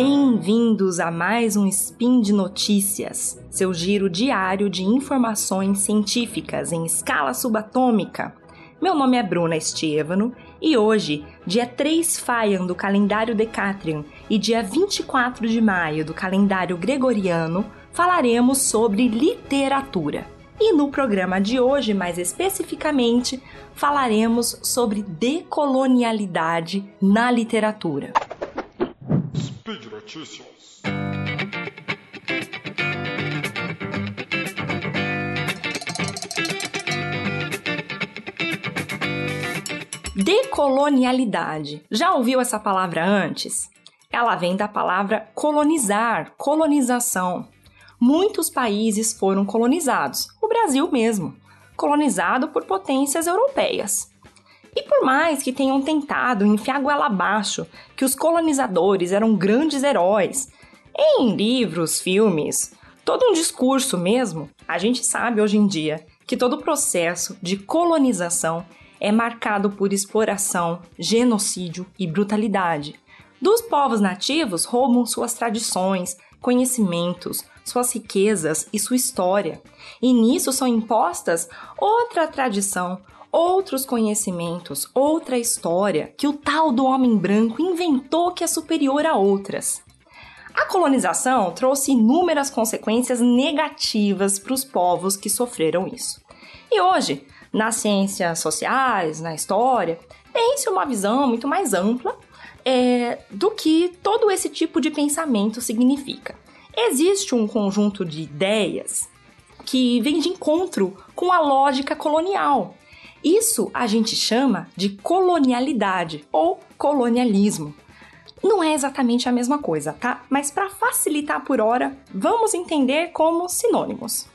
Bem-vindos a mais um Spin de Notícias, seu giro diário de informações científicas em escala subatômica. Meu nome é Bruna Estevano e hoje, dia 3 Faian do calendário Decatrian e dia 24 de maio do calendário Gregoriano, falaremos sobre literatura. E no programa de hoje, mais especificamente, falaremos sobre decolonialidade na literatura. Speed Notícias. Decolonialidade. Já ouviu essa palavra antes? Ela vem da palavra colonizar, colonização. Muitos países foram colonizados, o Brasil mesmo, colonizado por potências europeias. Por mais que tenham tentado enfiar goela abaixo que os colonizadores eram grandes heróis, em livros, filmes, todo um discurso mesmo, a gente sabe hoje em dia que todo o processo de colonização é marcado por exploração, genocídio e brutalidade. Dos povos nativos roubam suas tradições, conhecimentos, suas riquezas e sua história. E nisso são impostas outra tradição, outros conhecimentos, outra história que o tal do homem branco inventou que é superior a outras. A colonização trouxe inúmeras consequências negativas para os povos que sofreram isso. E hoje, nas ciências sociais, na história, tem-se uma visão muito mais ampla é, do que todo esse tipo de pensamento significa. Existe um conjunto de ideias que vem de encontro com a lógica colonial, isso a gente chama de colonialidade ou colonialismo. Não é exatamente a mesma coisa, tá? Mas para facilitar por hora, vamos entender como sinônimos.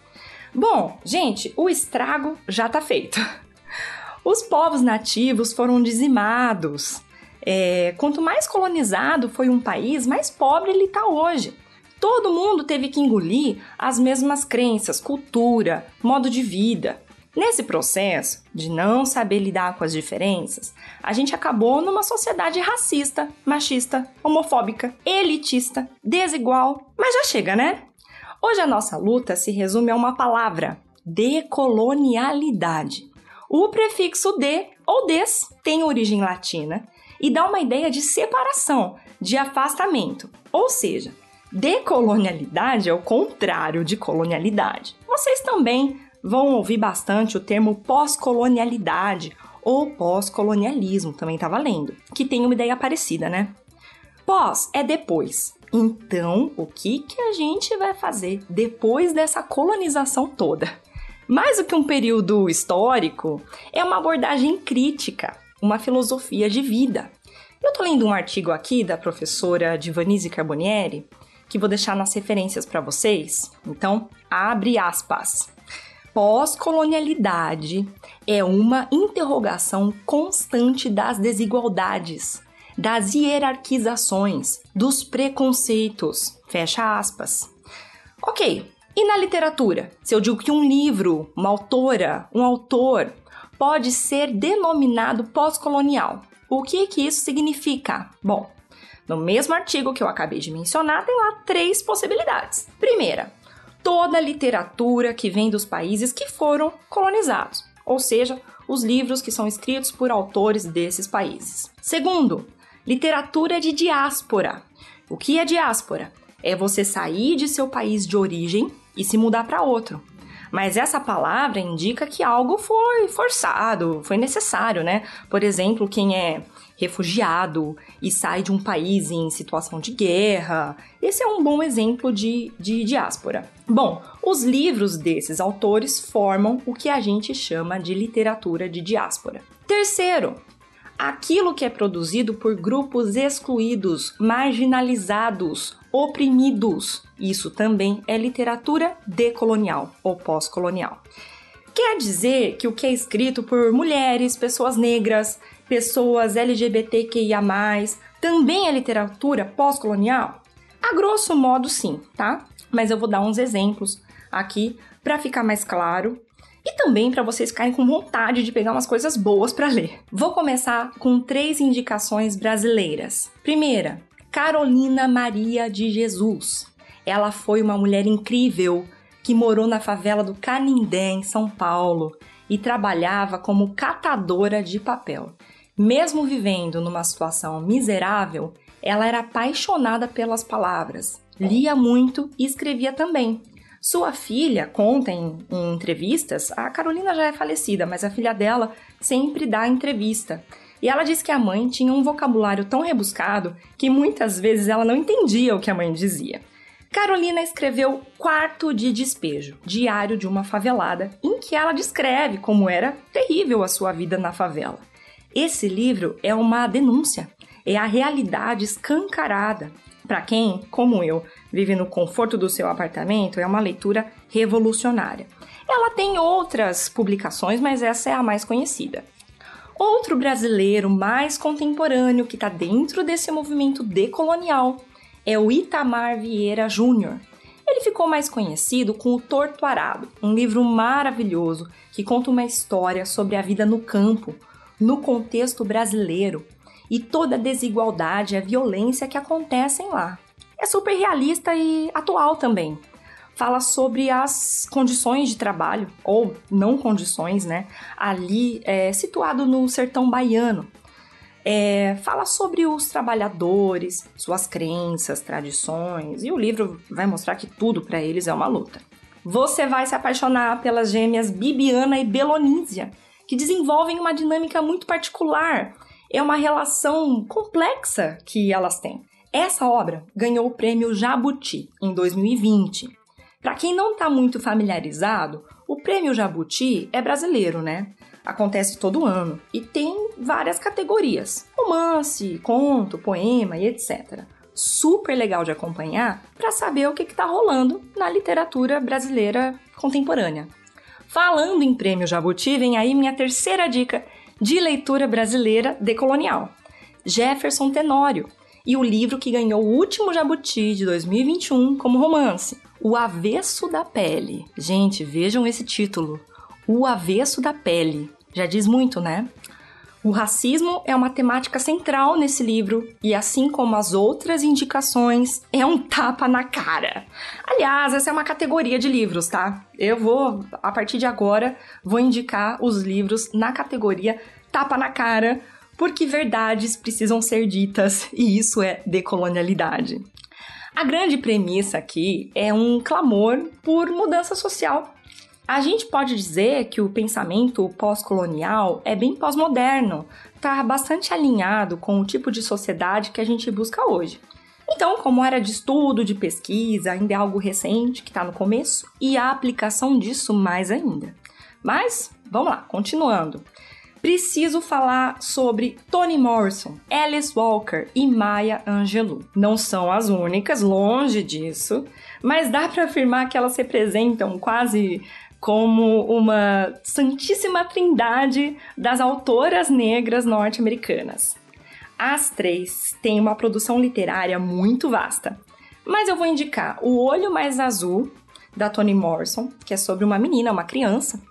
Bom, gente, o estrago já tá feito. Os povos nativos foram dizimados. É, quanto mais colonizado foi um país, mais pobre ele está hoje. Todo mundo teve que engolir as mesmas crenças, cultura, modo de vida. Nesse processo de não saber lidar com as diferenças, a gente acabou numa sociedade racista, machista, homofóbica, elitista, desigual. Mas já chega, né? Hoje a nossa luta se resume a uma palavra: decolonialidade. O prefixo de ou des tem origem latina e dá uma ideia de separação, de afastamento. Ou seja, decolonialidade é o contrário de colonialidade. Vocês também vão ouvir bastante o termo pós-colonialidade ou pós-colonialismo, também tá valendo, que tem uma ideia parecida, né? Pós é depois. Então, o que, que a gente vai fazer depois dessa colonização toda? Mais do que um período histórico, é uma abordagem crítica, uma filosofia de vida. Eu tô lendo um artigo aqui da professora Divanise Carbonieri, que vou deixar nas referências para vocês. Então, abre aspas pós-colonialidade é uma interrogação constante das desigualdades, das hierarquizações, dos preconceitos. Fecha aspas. Ok, e na literatura? Se eu digo que um livro, uma autora, um autor pode ser denominado pós-colonial, o que que isso significa? Bom, no mesmo artigo que eu acabei de mencionar, tem lá três possibilidades. Primeira, toda a literatura que vem dos países que foram colonizados, ou seja, os livros que são escritos por autores desses países. Segundo, literatura de diáspora. O que é diáspora? É você sair de seu país de origem e se mudar para outro. Mas essa palavra indica que algo foi forçado, foi necessário, né? Por exemplo, quem é refugiado e sai de um país em situação de guerra. Esse é um bom exemplo de, de diáspora. Bom, os livros desses autores formam o que a gente chama de literatura de diáspora. Terceiro, aquilo que é produzido por grupos excluídos, marginalizados, oprimidos. Isso também é literatura decolonial ou pós-colonial. Quer dizer que o que é escrito por mulheres, pessoas negras, pessoas LGBTQIA, também é literatura pós-colonial? A grosso modo, sim, tá? Mas eu vou dar uns exemplos aqui para ficar mais claro e também para vocês ficarem com vontade de pegar umas coisas boas para ler. Vou começar com três indicações brasileiras. Primeira, Carolina Maria de Jesus. Ela foi uma mulher incrível que morou na favela do Canindé, em São Paulo, e trabalhava como catadora de papel. Mesmo vivendo numa situação miserável, ela era apaixonada pelas palavras, lia muito e escrevia também. Sua filha conta em, em, entrevistas, a Carolina já é falecida, mas a filha dela sempre dá entrevista. E ela diz que a mãe tinha um vocabulário tão rebuscado que muitas vezes ela não entendia o que a mãe dizia. Carolina escreveu Quarto de Despejo, diário de uma favelada, em que ela descreve como era terrível a sua vida na favela. Esse livro é uma denúncia, é a realidade escancarada. Para quem, como eu, vive no conforto do seu apartamento, é uma leitura revolucionária. Ela tem outras publicações, mas essa é a mais conhecida. Outro brasileiro mais contemporâneo que está dentro desse movimento decolonial é o Itamar Vieira Júnior. Ele ficou mais conhecido com O Torto Arado, um livro maravilhoso que conta uma história sobre a vida no campo, no contexto brasileiro e toda a desigualdade a violência que acontecem lá. É super realista e atual também fala sobre as condições de trabalho, ou não condições, né? Ali é, situado no sertão baiano. É, fala sobre os trabalhadores, suas crenças, tradições, e o livro vai mostrar que tudo para eles é uma luta. Você vai se apaixonar pelas gêmeas Bibiana e Belonísia, que desenvolvem uma dinâmica muito particular. É uma relação complexa que elas têm. Essa obra ganhou o prêmio Jabuti em 2020 para quem não está muito familiarizado, o Prêmio Jabuti é brasileiro, né? Acontece todo ano e tem várias categorias: romance, conto, poema e etc. Super legal de acompanhar para saber o que está rolando na literatura brasileira contemporânea. Falando em Prêmio Jabuti, vem aí minha terceira dica de leitura brasileira decolonial: Jefferson Tenório e o livro que ganhou o último Jabuti de 2021 como romance, O Avesso da Pele. Gente, vejam esse título. O Avesso da Pele. Já diz muito, né? O racismo é uma temática central nesse livro e, assim como as outras indicações, é um tapa na cara. Aliás, essa é uma categoria de livros, tá? Eu vou, a partir de agora, vou indicar os livros na categoria tapa na cara, porque verdades precisam ser ditas e isso é decolonialidade. A grande premissa aqui é um clamor por mudança social. A gente pode dizer que o pensamento pós-colonial é bem pós-moderno, está bastante alinhado com o tipo de sociedade que a gente busca hoje. Então, como área de estudo, de pesquisa, ainda é algo recente, que está no começo, e a aplicação disso mais ainda. Mas, vamos lá, continuando preciso falar sobre Toni Morrison, Alice Walker e Maya Angelou. Não são as únicas, longe disso, mas dá para afirmar que elas representam quase como uma santíssima trindade das autoras negras norte-americanas. As três têm uma produção literária muito vasta, mas eu vou indicar O Olho Mais Azul, da Toni Morrison, que é sobre uma menina, uma criança,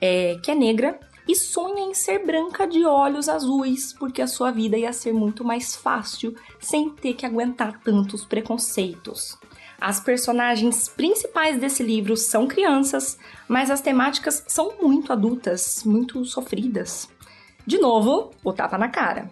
é, que é negra e sonha em ser branca de olhos azuis, porque a sua vida ia ser muito mais fácil sem ter que aguentar tantos preconceitos. As personagens principais desse livro são crianças, mas as temáticas são muito adultas, muito sofridas. De novo, o tapa na cara.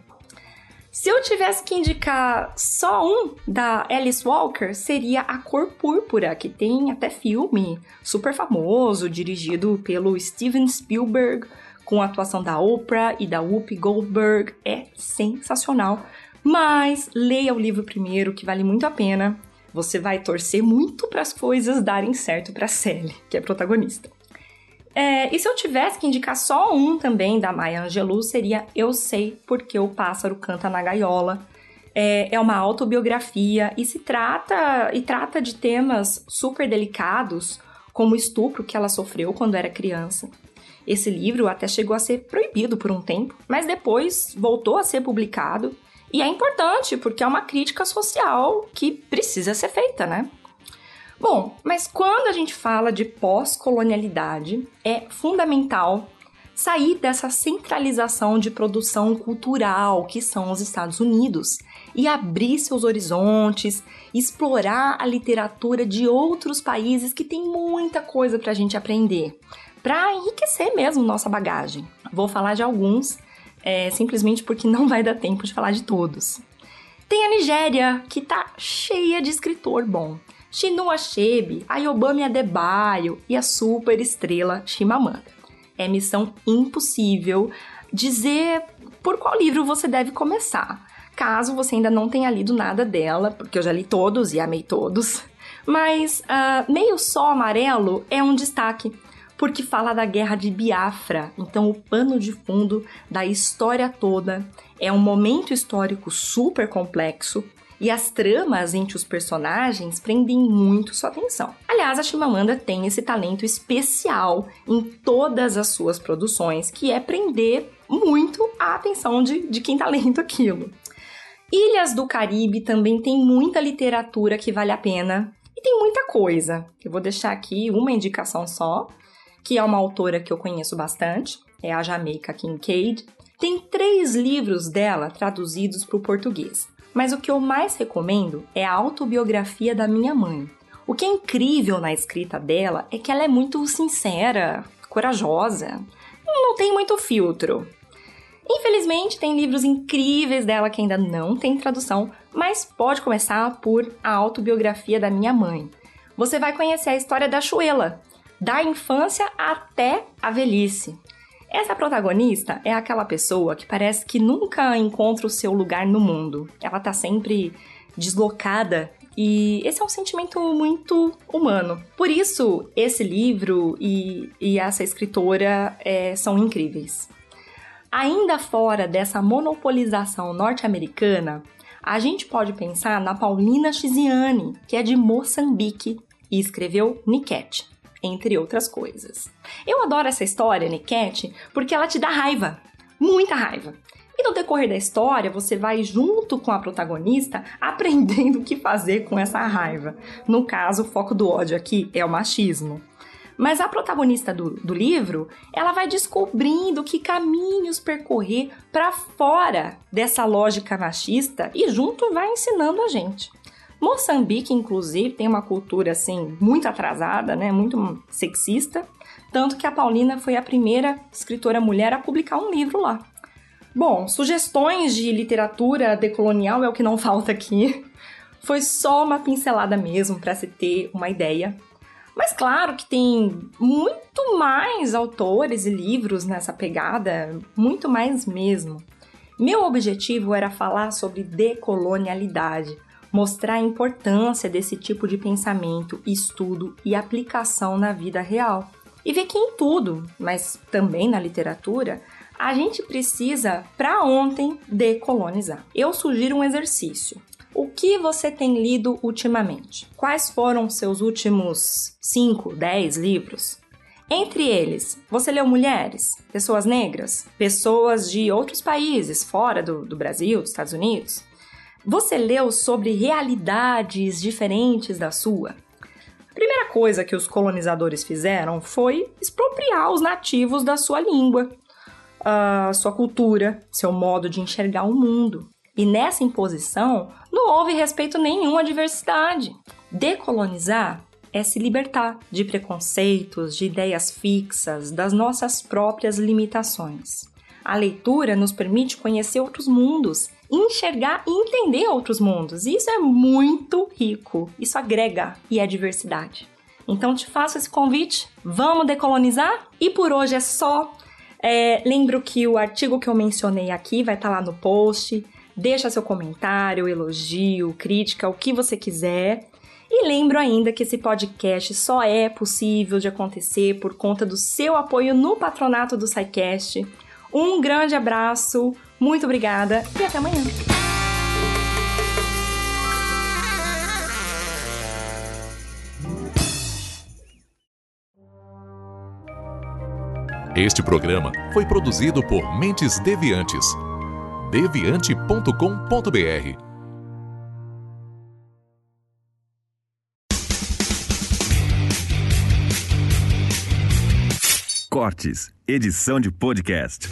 Se eu tivesse que indicar só um da Alice Walker, seria A Cor Púrpura, que tem até filme super famoso, dirigido pelo Steven Spielberg, com a atuação da Oprah e da Whoopi Goldberg, é sensacional. Mas leia o livro primeiro, que vale muito a pena. Você vai torcer muito para as coisas darem certo para Sally, que é protagonista. É, e se eu tivesse que indicar só um também da Maya Angelou, seria Eu Sei Porque o Pássaro Canta na Gaiola. É, é uma autobiografia e se trata e trata de temas super delicados, como o estupro que ela sofreu quando era criança. Esse livro até chegou a ser proibido por um tempo, mas depois voltou a ser publicado. E é importante porque é uma crítica social que precisa ser feita, né? Bom, mas quando a gente fala de pós-colonialidade, é fundamental sair dessa centralização de produção cultural que são os Estados Unidos e abrir seus horizontes, explorar a literatura de outros países que tem muita coisa para a gente aprender, para enriquecer mesmo nossa bagagem. Vou falar de alguns, é, simplesmente porque não vai dar tempo de falar de todos. Tem a Nigéria, que tá cheia de escritor bom. Chinua Achebe, Ayobami Adebayo e a super estrela Chimamanda. É missão impossível dizer por qual livro você deve começar, caso você ainda não tenha lido nada dela, porque eu já li todos e amei todos. Mas uh, Meio Sol Amarelo é um destaque, porque fala da guerra de Biafra, então o pano de fundo da história toda é um momento histórico super complexo e as tramas entre os personagens prendem muito sua atenção. Aliás, a Chimamanda tem esse talento especial em todas as suas produções, que é prender muito a atenção de, de quem tá lendo aquilo. Ilhas do Caribe também tem muita literatura que vale a pena e tem muita coisa. Eu vou deixar aqui uma indicação só, que é uma autora que eu conheço bastante, é a Jamaica Kincaid. Tem três livros dela traduzidos para o português, mas o que eu mais recomendo é a autobiografia da minha mãe. O que é incrível na escrita dela é que ela é muito sincera, corajosa, não tem muito filtro. Infelizmente, tem livros incríveis dela que ainda não tem tradução, mas pode começar por A Autobiografia da Minha Mãe. Você vai conhecer a história da Chuela, da infância até a velhice. Essa protagonista é aquela pessoa que parece que nunca encontra o seu lugar no mundo. Ela tá sempre deslocada e esse é um sentimento muito humano. Por isso, esse livro e, e essa escritora é, são incríveis. Ainda fora dessa monopolização norte-americana, a gente pode pensar na Paulina Chiziane, que é de Moçambique e escreveu Niket, entre outras coisas. Eu adoro essa história, Niket, porque ela te dá raiva, muita raiva. E no decorrer da história, você vai junto com a protagonista aprendendo o que fazer com essa raiva. No caso, o foco do ódio aqui é o machismo. Mas a protagonista do, do livro, ela vai descobrindo que caminhos percorrer para fora dessa lógica machista e junto vai ensinando a gente. Moçambique, inclusive, tem uma cultura assim muito atrasada, né, muito sexista, tanto que a Paulina foi a primeira escritora mulher a publicar um livro lá. Bom, sugestões de literatura decolonial é o que não falta aqui. Foi só uma pincelada mesmo para se ter uma ideia. Mas claro que tem muito mais autores e livros nessa pegada, muito mais mesmo. Meu objetivo era falar sobre decolonialidade, mostrar a importância desse tipo de pensamento, estudo e aplicação na vida real. E ver que em tudo, mas também na literatura, a gente precisa, para ontem, decolonizar. Eu sugiro um exercício. O que você tem lido ultimamente? Quais foram seus últimos 5, 10 livros? Entre eles, você leu mulheres, pessoas negras, pessoas de outros países, fora do, do Brasil, dos Estados Unidos? Você leu sobre realidades diferentes da sua? A primeira coisa que os colonizadores fizeram foi expropriar os nativos da sua língua, sua cultura, seu modo de enxergar o mundo. E nessa imposição, não houve respeito nenhum à diversidade. Decolonizar é se libertar de preconceitos, de ideias fixas, das nossas próprias limitações. A leitura nos permite conhecer outros mundos, enxergar e entender outros mundos. E isso é muito rico. Isso agrega e é diversidade. Então te faço esse convite. Vamos decolonizar? E por hoje é só. É, lembro que o artigo que eu mencionei aqui vai estar tá lá no post. Deixa seu comentário, elogio, crítica, o que você quiser. E lembro ainda que esse podcast só é possível de acontecer por conta do seu apoio no patronato do SciCast. Um grande abraço, muito obrigada e até amanhã. Este programa foi produzido por Mentes Deviantes deviante.com.br. Cortes, edição de podcast.